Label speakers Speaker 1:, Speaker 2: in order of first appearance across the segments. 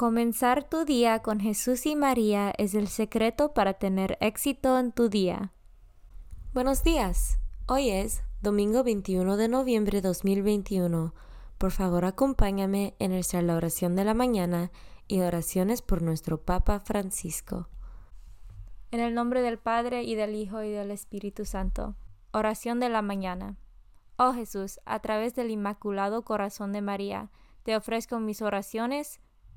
Speaker 1: Comenzar tu día con Jesús y María es el secreto para tener éxito en tu día.
Speaker 2: Buenos días. Hoy es domingo 21 de noviembre de 2021. Por favor, acompáñame en nuestra oración de la mañana y oraciones por nuestro Papa Francisco.
Speaker 1: En el nombre del Padre y del Hijo y del Espíritu Santo. Oración de la mañana. Oh Jesús, a través del Inmaculado Corazón de María, te ofrezco mis oraciones,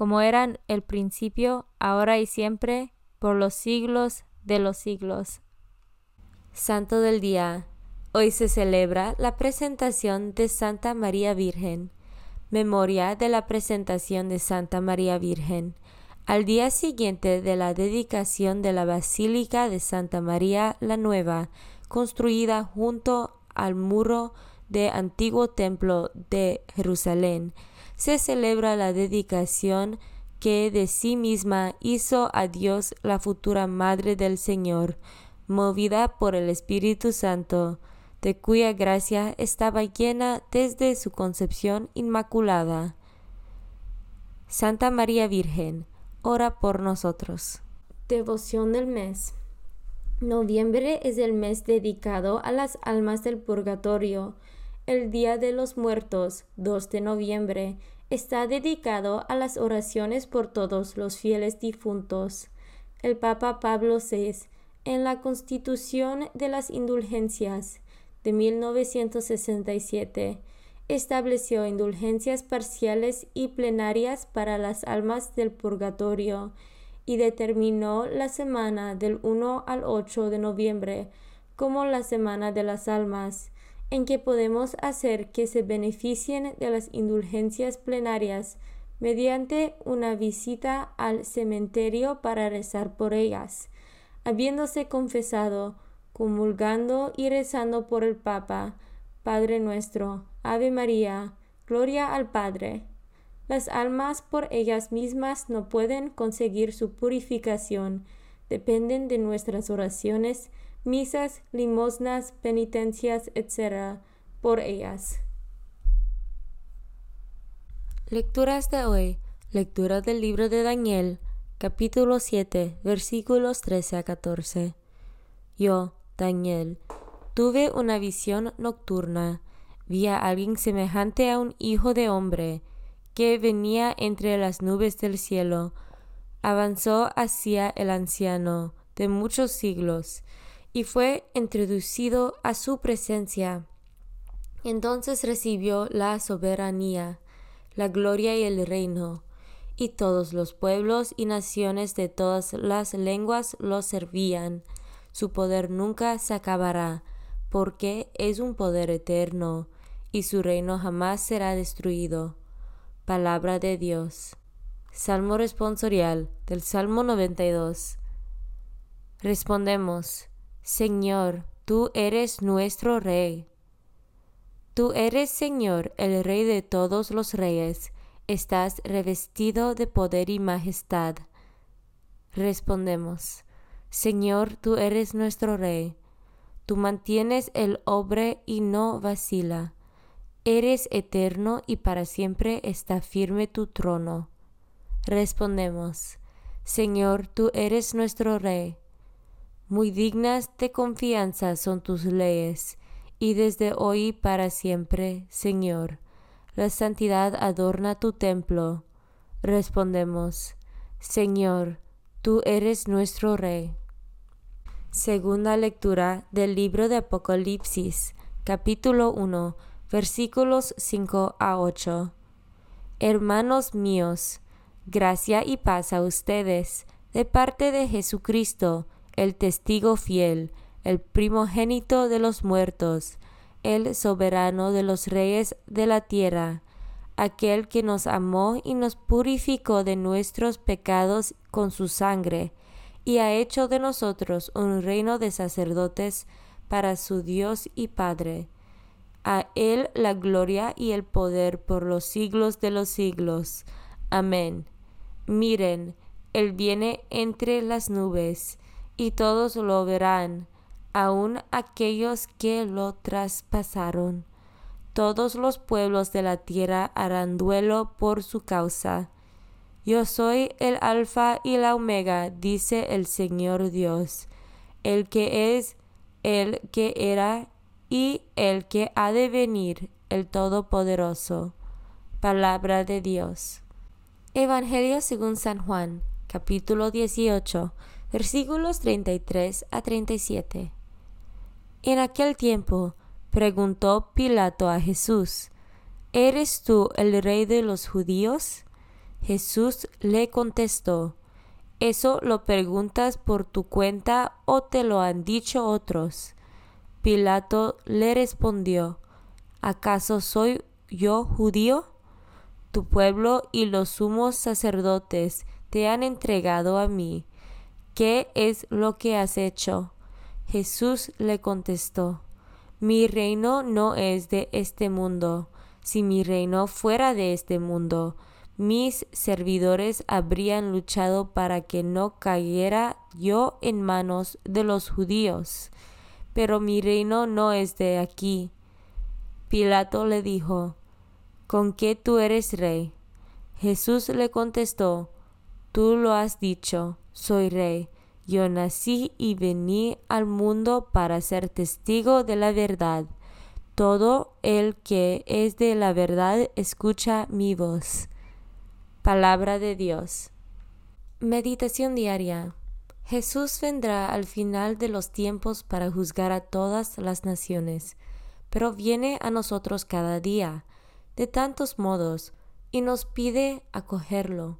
Speaker 1: como eran el principio, ahora y siempre, por los siglos de los siglos.
Speaker 2: Santo del Día. Hoy se celebra la presentación de Santa María Virgen. Memoria de la presentación de Santa María Virgen. Al día siguiente de la dedicación de la Basílica de Santa María la Nueva, construida junto al muro de antiguo templo de Jerusalén, se celebra la dedicación que de sí misma hizo a Dios la futura Madre del Señor, movida por el Espíritu Santo, de cuya gracia estaba llena desde su concepción inmaculada. Santa María Virgen, ora por nosotros.
Speaker 1: Devoción del mes. Noviembre es el mes dedicado a las almas del purgatorio el Día de los Muertos, 2 de noviembre, está dedicado a las oraciones por todos los fieles difuntos. El Papa Pablo VI, en la Constitución de las Indulgencias de 1967, estableció indulgencias parciales y plenarias para las almas del purgatorio y determinó la semana del 1 al 8 de noviembre como la Semana de las Almas en que podemos hacer que se beneficien de las indulgencias plenarias mediante una visita al cementerio para rezar por ellas, habiéndose confesado, comulgando y rezando por el Papa, Padre nuestro, Ave María, Gloria al Padre. Las almas por ellas mismas no pueden conseguir su purificación, dependen de nuestras oraciones, misas, limosnas, penitencias, etc., por ellas.
Speaker 2: Lecturas de hoy. Lectura del libro de Daniel, capítulo 7, versículos 13 a 14. Yo, Daniel, tuve una visión nocturna. Vi a alguien semejante a un hijo de hombre, que venía entre las nubes del cielo. Avanzó hacia el anciano de muchos siglos y fue introducido a su presencia. Entonces recibió la soberanía, la gloria y el reino, y todos los pueblos y naciones de todas las lenguas lo servían. Su poder nunca se acabará, porque es un poder eterno, y su reino jamás será destruido. Palabra de Dios. Salmo responsorial del Salmo 92. Respondemos, Señor, tú eres nuestro Rey. Tú eres, Señor, el Rey de todos los reyes, estás revestido de poder y majestad. Respondemos, Señor, tú eres nuestro Rey. Tú mantienes el obre y no vacila. Eres eterno y para siempre está firme tu trono. Respondemos, Señor, tú eres nuestro Rey. Muy dignas de confianza son tus leyes, y desde hoy para siempre, Señor. La santidad adorna tu templo. Respondemos, Señor, tú eres nuestro Rey. Segunda lectura del libro de Apocalipsis, capítulo 1, versículos 5 a 8. Hermanos míos, gracia y paz a ustedes, de parte de Jesucristo, el testigo fiel, el primogénito de los muertos, el soberano de los reyes de la tierra, aquel que nos amó y nos purificó de nuestros pecados con su sangre, y ha hecho de nosotros un reino de sacerdotes para su Dios y Padre. A Él la gloria y el poder por los siglos de los siglos. Amén. Miren, Él viene entre las nubes, y todos lo verán, aun aquellos que lo traspasaron. Todos los pueblos de la tierra harán duelo por su causa. Yo soy el Alfa y la Omega, dice el Señor Dios, el que es, el que era y el que ha de venir, el Todopoderoso. Palabra de Dios. Evangelio según San Juan, capítulo 18, versículos 33 a 37. En aquel tiempo preguntó Pilato a Jesús, ¿Eres tú el rey de los judíos? Jesús le contestó, ¿eso lo preguntas por tu cuenta o te lo han dicho otros? Pilato le respondió, ¿acaso soy yo judío? Tu pueblo y los sumos sacerdotes te han entregado a mí. ¿Qué es lo que has hecho? Jesús le contestó, Mi reino no es de este mundo. Si mi reino fuera de este mundo, mis servidores habrían luchado para que no cayera yo en manos de los judíos. Pero mi reino no es de aquí. Pilato le dijo, ¿Con qué tú eres rey? Jesús le contestó, Tú lo has dicho, soy rey. Yo nací y vení al mundo para ser testigo de la verdad. Todo el que es de la verdad escucha mi voz. Palabra de Dios. Meditación diaria. Jesús vendrá al final de los tiempos para juzgar a todas las naciones, pero viene a nosotros cada día, de tantos modos, y nos pide acogerlo.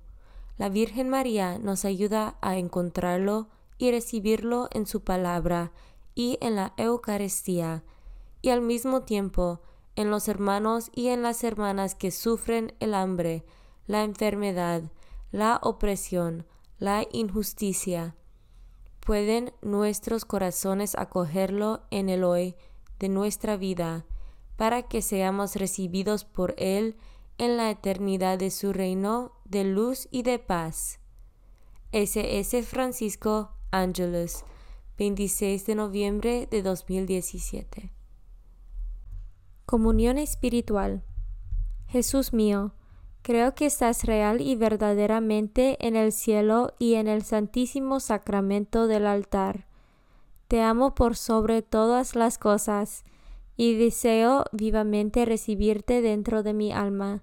Speaker 2: La Virgen María nos ayuda a encontrarlo y recibirlo en su palabra y en la Eucaristía, y al mismo tiempo en los hermanos y en las hermanas que sufren el hambre, la enfermedad, la opresión, la injusticia. ¿Pueden nuestros corazones acogerlo en el hoy de nuestra vida, para que seamos recibidos por Él en la eternidad de su reino de luz y de paz? S.S. Francisco Ángeles, 26 de noviembre de 2017.
Speaker 1: Comunión espiritual. Jesús mío, Creo que estás real y verdaderamente en el cielo y en el santísimo sacramento del altar. Te amo por sobre todas las cosas y deseo vivamente recibirte dentro de mi alma,